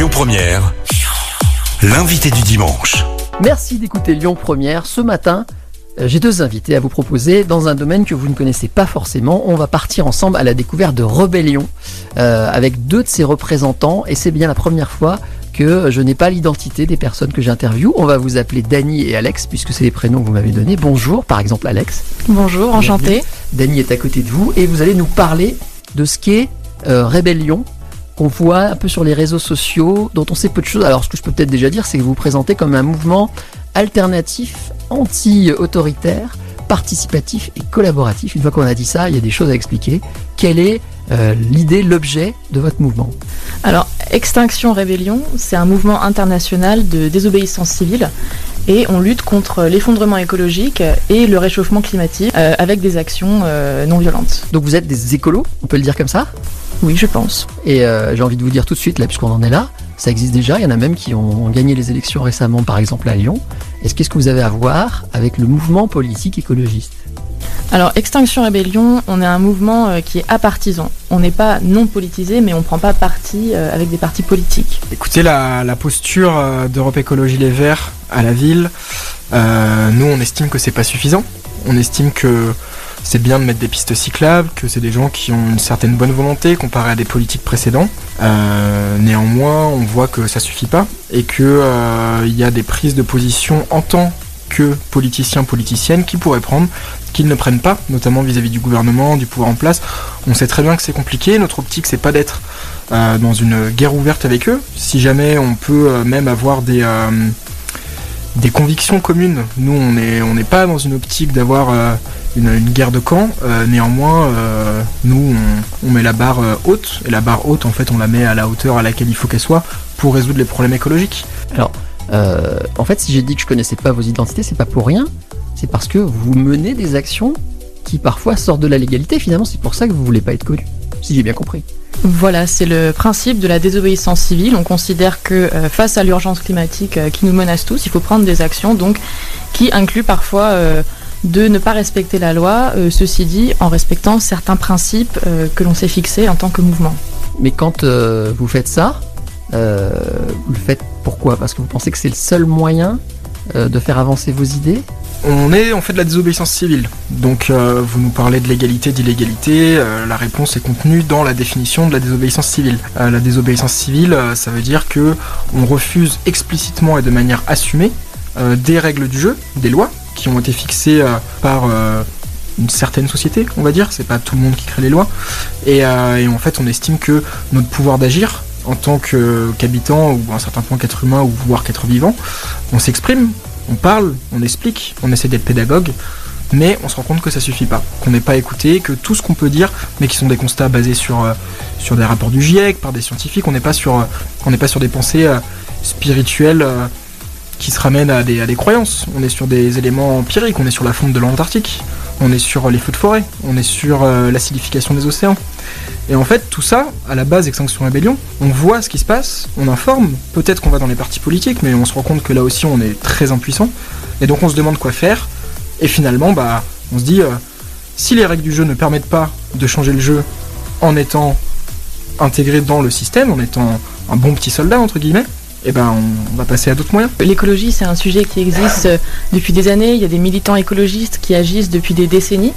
Lyon Première, l'invité du dimanche. Merci d'écouter Lyon Première. Ce matin, euh, j'ai deux invités à vous proposer dans un domaine que vous ne connaissez pas forcément. On va partir ensemble à la découverte de Rebellion euh, avec deux de ses représentants et c'est bien la première fois que je n'ai pas l'identité des personnes que j'interviewe. On va vous appeler Dany et Alex puisque c'est les prénoms que vous m'avez donnés. Bonjour, par exemple Alex. Bonjour, enchanté. Dany est à côté de vous et vous allez nous parler de ce qu'est euh, Rébellion qu'on voit un peu sur les réseaux sociaux, dont on sait peu de choses. Alors ce que je peux peut-être déjà dire, c'est que vous vous présentez comme un mouvement alternatif, anti-autoritaire, participatif et collaboratif. Une fois qu'on a dit ça, il y a des choses à expliquer. Quelle est euh, l'idée, l'objet de votre mouvement? Alors, Extinction Rébellion, c'est un mouvement international de désobéissance civile et on lutte contre l'effondrement écologique et le réchauffement climatique euh, avec des actions euh, non violentes. Donc vous êtes des écolos, on peut le dire comme ça? Oui, je pense. Et euh, j'ai envie de vous dire tout de suite, là, puisqu'on en est là, ça existe déjà. Il y en a même qui ont gagné les élections récemment, par exemple à Lyon. Est-ce qu'est-ce que vous avez à voir avec le mouvement politique écologiste? Alors, Extinction Rébellion, on est un mouvement euh, qui est apartisan. On n'est pas non politisé, mais on ne prend pas parti euh, avec des partis politiques. Écoutez, la, la posture euh, d'Europe Écologie Les Verts à la ville, euh, nous on estime que c'est pas suffisant. On estime que c'est bien de mettre des pistes cyclables, que c'est des gens qui ont une certaine bonne volonté comparé à des politiques précédents. Euh, néanmoins, on voit que ça suffit pas et que euh, y a des prises de position en tant que politiciens, politiciennes qui pourraient prendre, qu'ils ne prennent pas, notamment vis-à-vis du gouvernement, du pouvoir en place. On sait très bien que c'est compliqué. Notre optique, c'est pas d'être euh, dans une guerre ouverte avec eux. Si jamais on peut euh, même avoir des des convictions communes. Nous, on n'est on pas dans une optique d'avoir une, une guerre de camp. Euh, néanmoins, euh, nous, on, on met la barre euh, haute. Et la barre haute, en fait, on la met à la hauteur à laquelle il faut qu'elle soit pour résoudre les problèmes écologiques. Alors, euh, en fait, si j'ai dit que je connaissais pas vos identités, c'est pas pour rien. C'est parce que vous menez des actions qui parfois sortent de la légalité. Finalement, c'est pour ça que vous voulez pas être connu. Si j'ai bien compris. Voilà, c'est le principe de la désobéissance civile. On considère que euh, face à l'urgence climatique euh, qui nous menace tous, il faut prendre des actions donc qui incluent parfois euh, de ne pas respecter la loi, euh, ceci dit en respectant certains principes euh, que l'on s'est fixés en tant que mouvement. Mais quand euh, vous faites ça, euh, vous le faites pourquoi? Parce que vous pensez que c'est le seul moyen euh, de faire avancer vos idées? On est on fait de la désobéissance civile. Donc euh, vous nous parlez de l'égalité, d'illégalité. euh, la réponse est contenue dans la définition de la désobéissance civile. Euh, la désobéissance civile, euh, ça veut dire que on refuse explicitement et de manière assumée euh, des règles du jeu, des lois qui ont été fixées euh, par euh, une certaine société, on va dire. C'est pas tout le monde qui crée les lois. Et, euh, en fait, on estime que notre pouvoir d'agir en tant qu'habitant ou à un certain point qu'être humain ou voire qu'être vivant, on s'exprime, on parle, on explique, on essaie d'être pédagogue, mais on se rend compte que ça suffit pas, qu'on n'est pas écouté, que tout ce qu'on peut dire, mais qui sont des constats basés sur, des rapports du GIEC, par des scientifiques, on n'est pas sur, des pensées spirituelles qui se des, à des croyances, on est sur des éléments empiriques, on est sur la fonte de l'Antarctique, on est sur les feux de forêt, on est sur euh, l'acidification des océans. Et en fait, tout ça, à la base Extinction Rébellion, on voit ce qui se passe, on informe, peut-être qu'on va dans les partis politiques, mais on se rend compte que là aussi on est très impuissant, et donc on se demande quoi faire, et finalement, bah, on se dit, euh, si les règles du jeu ne permettent pas de changer le jeu en étant intégré dans le système, en étant un bon petit soldat, entre guillemets, et ben on va passer à d'autres moyens. L'écologie, c'est un sujet qui existe euh, depuis des années. Il y a des militants écologistes qui agissent depuis des décennies.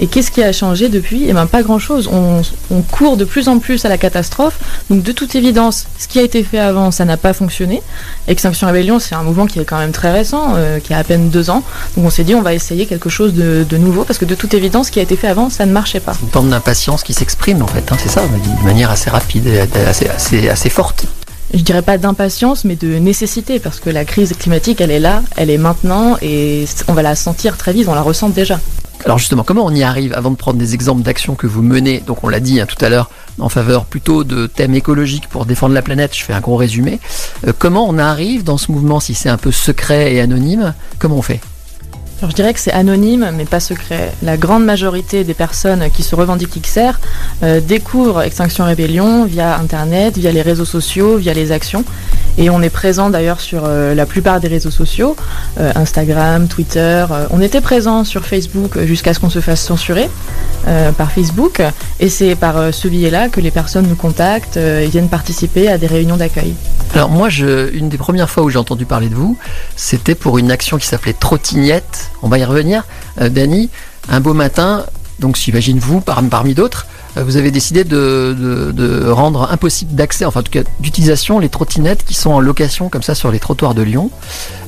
Et qu'est-ce qui a changé depuis? Eh bien, pas grand-chose. On, on court de plus en plus à la catastrophe. Donc, de toute évidence, ce qui a été fait avant, ça n'a pas fonctionné. Extinction Rebellion, c'est un mouvement qui est quand même très récent, euh, qui a à peine deux ans. Donc, on s'est dit, on va essayer quelque chose de, de nouveau, parce que de toute évidence, ce qui a été fait avant, ça ne marchait pas. Une forme d'impatience qui s'exprime en fait, hein, c'est ça, de manière assez rapide et assez, assez, assez forte. Je dirais pas d'impatience, mais de nécessité, parce que la crise climatique, elle est là, elle est maintenant, et on va la sentir très vite, on la ressent déjà. Alors justement, comment on y arrive avant de prendre des exemples d'actions que vous menez Donc on l'a dit hein, tout à l'heure, en faveur plutôt de thèmes écologiques pour défendre la planète, je fais un gros résumé. Euh, comment on arrive dans ce mouvement si c'est un peu secret et anonyme Comment on fait? Je dirais que c'est anonyme, mais pas secret. La grande majorité des personnes qui se revendiquent XR euh, découvrent Extinction Rébellion via Internet, via les réseaux sociaux, via les actions. Et on est présent d'ailleurs sur euh, la plupart des réseaux sociaux, euh, Instagram, Twitter. Euh, on était présent sur Facebook jusqu'à ce qu'on se fasse censurer par Facebook. Et c'est par ce biais-là que les personnes nous contactent et viennent participer à des réunions d'accueil. Alors moi, je, une des premières fois où j'ai entendu parler de vous, c'était pour une action qui s'appelait Trottinette. On va y revenir. Dany, un beau matin, donc j'imagine vous, par- parmi d'autres, vous avez décidé de, rendre impossible d'accès, enfin en tout cas d'utilisation, les trottinettes qui sont en location comme ça sur les trottoirs de Lyon.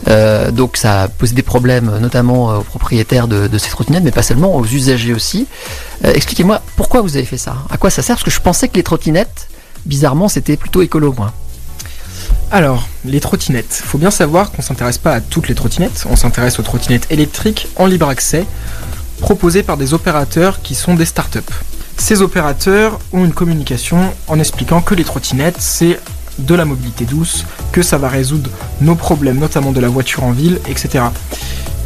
Euh, donc ça a posé des problèmes notamment euh, aux propriétaires de, ces trottinettes, mais pas seulement, aux usagers aussi. Euh, Expliquez-moi pourquoi vous avez fait ça À quoi ça sert? Parce que je pensais que les trottinettes, bizarrement, c'était plutôt écolo, moi. Alors, les trottinettes. Faut bien savoir qu'on s'intéresse pas à toutes les trottinettes, on s'intéresse aux trottinettes électriques en libre accès, proposées par des opérateurs qui sont des startups. Ces opérateurs ont une communication en expliquant que les trottinettes, c'est de la mobilité douce, que ça va résoudre nos problèmes, notamment de la voiture en ville, etc.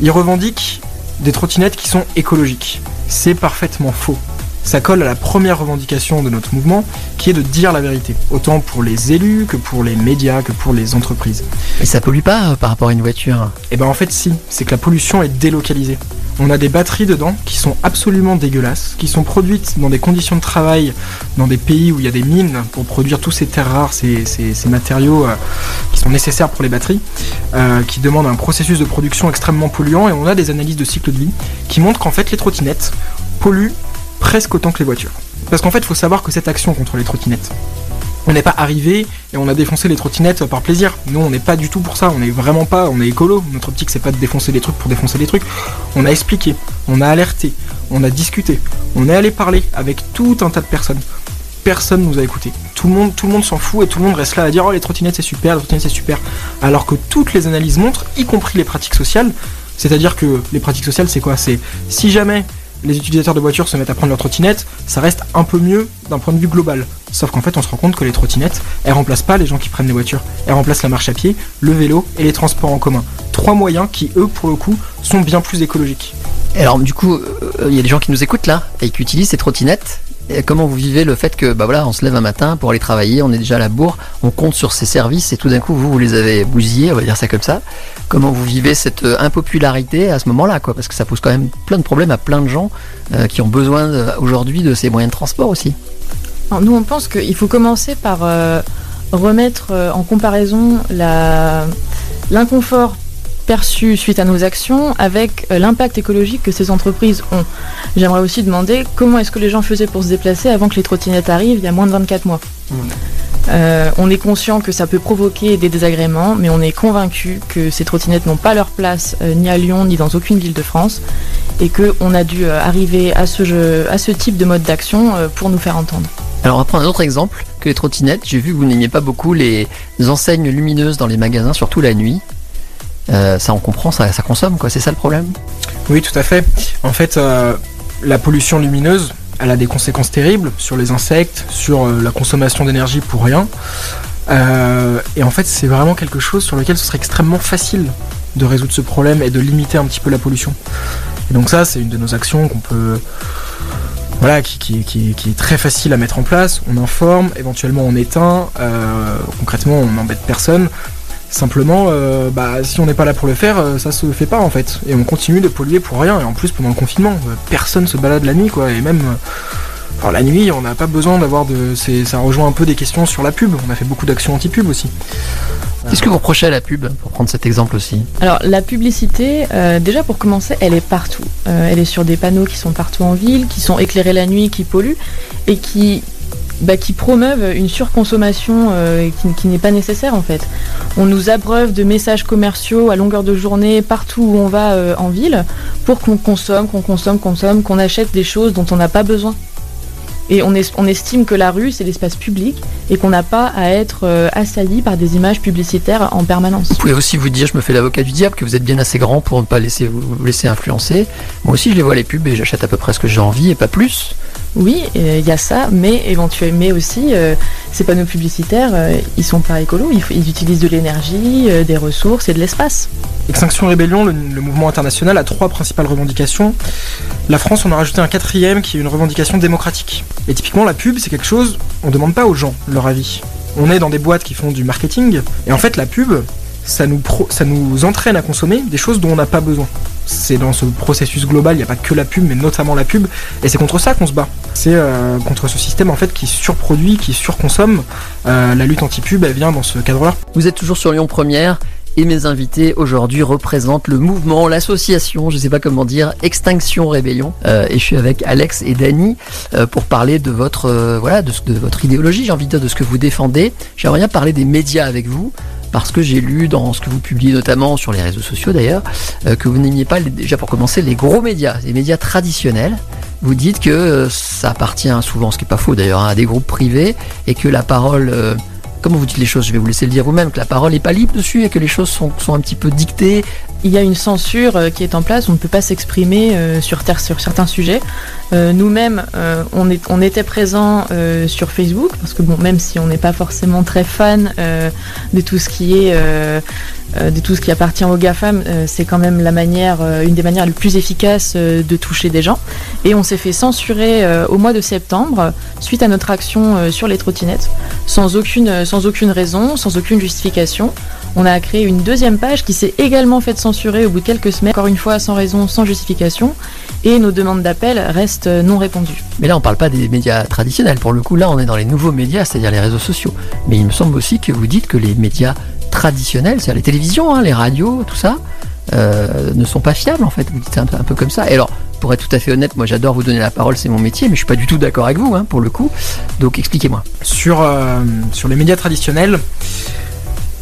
Ils revendiquent des trottinettes qui sont écologiques. C'est parfaitement faux. Ça colle à la première revendication de notre mouvement, qui est de dire la vérité, autant pour les élus que pour les médias, que pour les entreprises. Et ça pollue pas euh, par rapport à une voiture? Et ben en fait si, c'est que la pollution est délocalisée. On a des batteries dedans qui sont absolument dégueulasses, qui sont produites dans des conditions de travail dans des pays où il y a des mines pour produire tous ces terres rares, ces, matériaux euh, qui sont nécessaires pour les batteries, euh, qui demandent un processus de production extrêmement polluant et on a des analyses de cycle de vie qui montrent qu'en fait les trottinettes polluent presque autant que les voitures. Parce qu'en fait il faut savoir que cette action contre les trottinettes, on n'est pas arrivé et on a défoncé les trottinettes par plaisir. Nous, on n'est pas du tout pour ça. On n'est vraiment pas. On est écolo. Notre optique, c'est pas de défoncer les trucs pour défoncer les trucs. On a expliqué, on a alerté, on a discuté, on est allé parler avec tout un tas de personnes. Personne nous a écouté. Tout le monde, tout le monde s'en fout et tout le monde reste là à dire oh les trottinettes c'est super, les trottinettes c'est super. Alors que toutes les analyses montrent, y compris les pratiques sociales, c'est-à-dire que les pratiques sociales c'est quoi? C'est si jamais les utilisateurs de voitures se mettent à prendre leur trottinette, ça reste un peu mieux d'un point de vue global. Sauf qu'en fait, on se rend compte que les trottinettes, elles remplacent pas les gens qui prennent les voitures. Elles remplacent la marche à pied, le vélo et les transports en commun. Trois moyens qui, eux, pour le coup, sont bien plus écologiques. Alors du coup, euh, il y a des gens qui nous écoutent là et qui utilisent ces trottinettes. Comment vous vivez le fait que bah voilà, on se lève un matin pour aller travailler, on est déjà à la bourre, on compte sur ces services et tout d'un coup vous vous les avez bousillés, on va dire ça comme ça. Comment vous vivez cette euh, impopularité à ce moment-là quoi? Parce que ça pose quand même plein de problèmes à plein de gens euh, qui ont besoin euh, aujourd'hui de ces moyens de transport aussi. Nous, on pense qu'il faut commencer par remettre en comparaison l'inconfort perçu suite à nos actions avec euh, l'impact écologique que ces entreprises ont. J'aimerais aussi demander comment est-ce que les gens faisaient pour se déplacer avant que les trottinettes arrivent il y a moins de 24 mois. Euh, on est conscient que ça peut provoquer des désagréments, mais on est convaincu que ces trottinettes n'ont pas leur place euh, ni à Lyon ni dans aucune ville de France et qu'on a dû euh, arriver à ce, jeu- à ce type de mode d'action euh, pour nous faire entendre. Alors on va prendre un autre exemple que les trottinettes. J'ai vu que vous n'aimiez pas beaucoup les enseignes lumineuses dans les magasins, surtout la nuit. Euh, ça on comprend, ça, consomme quoi, c'est ça le problème? Oui, tout à fait. En fait, euh, la pollution lumineuse, elle a des conséquences terribles sur les insectes, sur euh, la consommation d'énergie pour rien. Et en fait, c'est vraiment quelque chose sur lequel ce serait extrêmement facile de résoudre ce problème et de limiter un petit peu la pollution. Et donc ça, c'est une de nos actions qu'on peut... Voilà, qui, est très facile à mettre en place. On informe, éventuellement on éteint. concrètement, on n'embête personne. Simplement, euh, bah, si on n'est pas là pour le faire, euh, ça se fait pas en fait. Et on continue de polluer pour rien. Et en plus, pendant le confinement, euh, personne se balade la nuit, quoi. Et même, euh, alors la nuit, on n'a pas besoin d'avoir de. c'est- Ça rejoint un peu des questions sur la pub. On a fait beaucoup d'actions anti-pub aussi. Qu'est-ce que vous reprochez à la pub, pour prendre cet exemple aussi? Alors la publicité, euh, déjà pour commencer, elle est partout. Euh, elle est sur des panneaux qui sont partout en ville, qui sont éclairés la nuit, qui polluent et qui, bah, qui promeuvent une surconsommation euh, qui, n'est pas nécessaire en fait. On nous abreuve de messages commerciaux à longueur de journée partout où on va euh, en ville pour qu'on consomme, qu'on consomme, consomme, qu'on achète des choses dont on n'a pas besoin. Et on, est- on estime que la rue, c'est l'espace public et qu'on n'a pas à être euh, assailli par des images publicitaires en permanence. Vous pouvez aussi vous dire, je me fais l'avocat du diable, que vous êtes bien assez grand pour ne pas laisser, vous laisser influencer. Moi aussi, je les vois les pubs et j'achète à peu près ce que j'ai envie et pas plus. Oui, euh, il y a ça, mais éventuellement, mais aussi euh, ces panneaux publicitaires, euh, ils sont pas écolos, ils, utilisent de l'énergie, euh, des ressources et de l'espace. Extinction Rébellion, le, mouvement international, a trois principales revendications. La France en a rajouté un quatrième qui est une revendication démocratique. Et typiquement, la pub, c'est quelque chose, on demande pas aux gens leur avis. On est dans des boîtes qui font du marketing, et en fait, la pub, ça nous, pro- ça nous entraîne à consommer des choses dont on n'a pas besoin. C'est dans ce processus global, il n'y a pas que la pub, mais notamment la pub, et c'est contre ça qu'on se bat. C'est euh, contre ce système en fait qui surproduit, qui surconsomme. Euh, la lutte anti-pub, elle vient dans ce cadre-là. Vous êtes toujours sur Lyon Première. Et mes invités aujourd'hui représentent le mouvement, l'association, je ne sais pas comment dire, Extinction Rébellion. Euh, et je suis avec Alex et Dany euh, pour parler de votre euh, voilà de, votre idéologie, j'ai envie de dire de ce que vous défendez. J'aimerais bien parler des médias avec vous parce que j'ai lu dans ce que vous publiez notamment sur les réseaux sociaux d'ailleurs que vous n'aimiez pas déjà pour commencer les gros médias, les médias traditionnels. Vous dites que ça appartient souvent, ce qui est pas faux d'ailleurs, hein, à des groupes privés et que la parole comment vous dites les choses? Je vais vous laisser le dire vous-même, que la parole n'est pas libre dessus et que les choses sont, sont un petit peu dictées. Il y a une censure euh, qui est en place, on ne peut pas s'exprimer euh, sur, ter- sur certains sujets. Euh, Nous-mêmes, on, on était présents sur Facebook, parce que bon, même si on n'est pas forcément très fan de tout ce qui est de tout ce qui appartient aux GAFAM, euh, c'est quand même la manière, euh, une des manières les plus efficaces euh, de toucher des gens. Et on s'est fait censurer euh, au mois de septembre suite à notre action euh, sur les trottinettes, sans aucune, sans aucune raison, sans aucune justification. On a créé une deuxième page qui s'est également faite censurer au bout de quelques semaines, encore une fois sans raison, sans justification, et nos demandes d'appel restent euh, non répondues. Mais là, on parle pas des médias traditionnels. Pour le coup, là, on est dans les nouveaux médias, c'est-à-dire les réseaux sociaux. Mais il me semble aussi que vous dites que les médias traditionnels, c'est-à-dire les télévisions, hein, les radios, tout ça, euh, ne sont pas fiables en fait. Vous dites un peu, comme ça. Et alors, pour être tout à fait honnête, moi j'adore vous donner la parole, c'est mon métier, mais je suis pas du tout d'accord avec vous, hein, pour le coup. Donc expliquez-moi. Sur, euh, sur les médias traditionnels,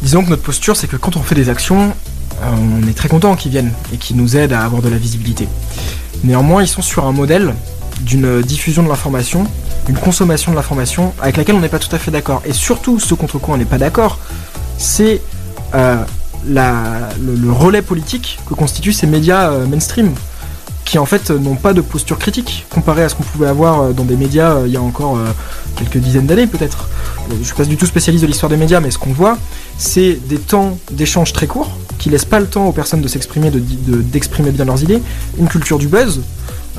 disons que notre posture, c'est que quand on fait des actions, euh, on est très content qu'ils viennent et qu'ils nous aident à avoir de la visibilité. Néanmoins, ils sont sur un modèle d'une diffusion de l'information, une consommation de l'information avec laquelle on n'est pas tout à fait d'accord. Et surtout, ce contre quoi on n'est pas d'accord, c'est euh, le, relais politique que constituent ces médias euh, mainstream qui en fait n'ont pas de posture critique comparé à ce qu'on pouvait avoir euh, dans des médias il y a encore quelques dizaines d'années peut-être. Je suis pas du tout spécialiste de l'histoire des médias, mais ce qu'on voit, c'est des temps d'échange très courts qui laissent pas le temps aux personnes de s'exprimer, de- de- d'exprimer bien leurs idées, une culture du buzz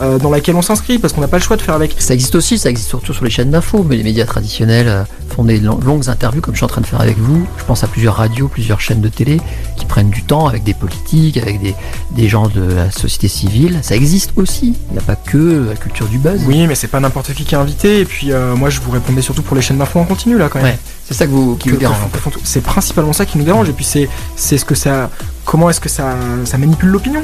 euh, dans laquelle on s'inscrit parce qu'on n'a pas le choix de faire avec. Ça existe aussi, ça existe surtout sur les chaînes d'infos, mais les médias traditionnels euh, font des long- longues interviews comme je suis en train de faire avec vous. Je pense à plusieurs radios, plusieurs chaînes de télé qui prennent du temps avec des politiques, avec des, des gens de la société civile. Ça existe aussi. Il n'y a pas que la culture du buzz. Oui, mais c'est pas n'importe qui qui est invité. Et puis euh, moi, je vous répondais surtout pour les chaînes d'infos en continu là quand même. Ouais, c'est ça que vous, qui que- vous dérange. C'est principalement ça qui nous dérange. Et puis c'est c'est ce que ça, comment est-ce que ça, ça manipule l'opinion?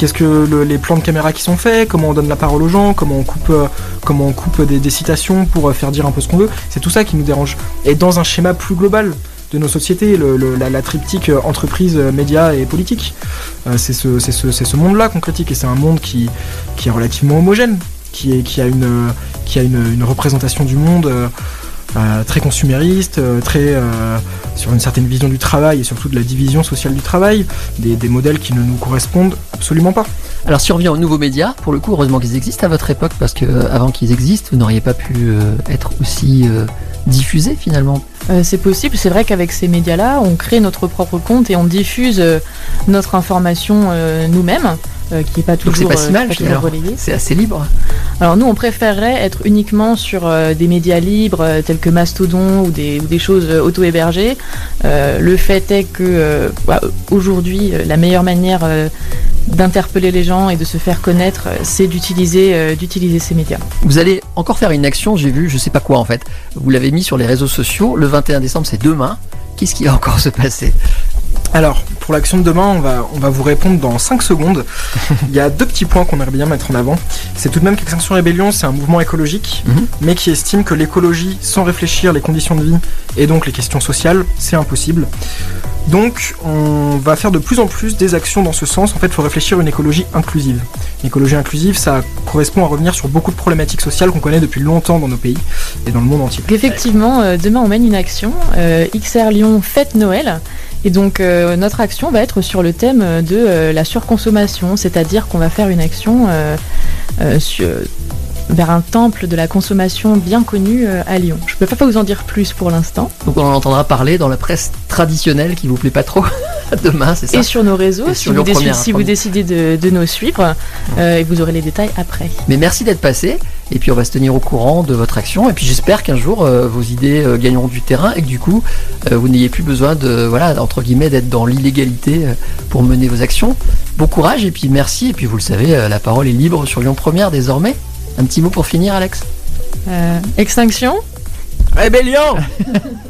Qu'est-ce que le- les plans de caméra qui sont faits Comment on donne la parole aux gens Comment on coupe, euh, comment on coupe des, citations pour euh, faire dire un peu ce qu'on veut C'est tout ça qui nous dérange. Et dans un schéma plus global de nos sociétés, le, la, triptyque euh, entreprise, médias et politique, c'est ce, ce, monde-là qu'on critique. Et c'est un monde qui, qui est relativement homogène, qui, est, qui a une, qui a une, représentation du monde. Très consumériste, euh, très euh, sur une certaine vision du travail et surtout de la division sociale du travail, des, des modèles qui ne nous correspondent absolument pas. Alors si on revient aux nouveaux médias, pour le coup, heureusement qu'ils existent à votre époque, parce que euh, avant qu'ils existent, vous n'auriez pas pu euh, être aussi euh, diffusés finalement. Euh, c'est possible, c'est vrai qu'avec ces médias-là, on crée notre propre compte et on diffuse euh, notre information euh, nous-mêmes, euh, qui n'est pas Donc toujours, c'est pas si euh, mal, pas toujours. C'est assez libre. Alors nous, on préférerait être uniquement sur euh, des médias libres tels que Mastodon ou des, ou des choses auto-hébergées. Le fait est que bah, aujourd'hui, la meilleure manière d'interpeller les gens et de se faire connaître, c'est d'utiliser euh, d'utiliser ces médias. Vous allez encore faire une action, j'ai vu, je sais pas quoi en fait. Vous l'avez mis sur les réseaux sociaux. Le 21 décembre, c'est demain. Qu'est-ce qui va encore se passer? Alors, pour l'action de demain, on va, on va vous répondre dans 5 secondes. Il y a deux petits points qu'on aimerait bien mettre en avant. C'est tout de même qu'Extinction Rébellion, c'est un mouvement écologique, Mhm. mais qui estime que l'écologie, sans réfléchir les conditions de vie et donc les questions sociales, c'est impossible. Donc, on va faire de plus en plus des actions dans ce sens. En fait, il faut réfléchir à une écologie inclusive. Une écologie inclusive, ça correspond à revenir sur beaucoup de problématiques sociales qu'on connaît depuis longtemps dans nos pays et dans le monde entier. Effectivement, euh, demain on mène une action, euh, XR Lyon Fête Noël. Et donc euh, notre action va être sur le thème de euh, la surconsommation, c'est-à-dire qu'on va faire une action euh, sur- vers un temple de la consommation bien connu à Lyon. Je ne peux pas vous en dire plus pour l'instant. Donc on en entendra parler dans la presse traditionnelle qui vous plaît pas trop. Demain, c'est ça. et sur nos réseaux, Et si, sur vous, décidez, Première, si vous promis. décidez de, de nous suivre, euh, et vous aurez les détails après. Mais merci d'être passé. Et puis on va se tenir au courant de votre action. Et puis j'espère qu'un jour euh, vos idées euh, gagneront du terrain et que du coup euh, vous n'ayez plus besoin de voilà entre guillemets d'être dans l'illégalité euh, pour mener vos actions. Bon courage et puis merci. Et puis vous le savez, euh, la parole est libre sur Lyon Première désormais. Un petit mot pour finir, Alex. Euh, extinction? Rébellion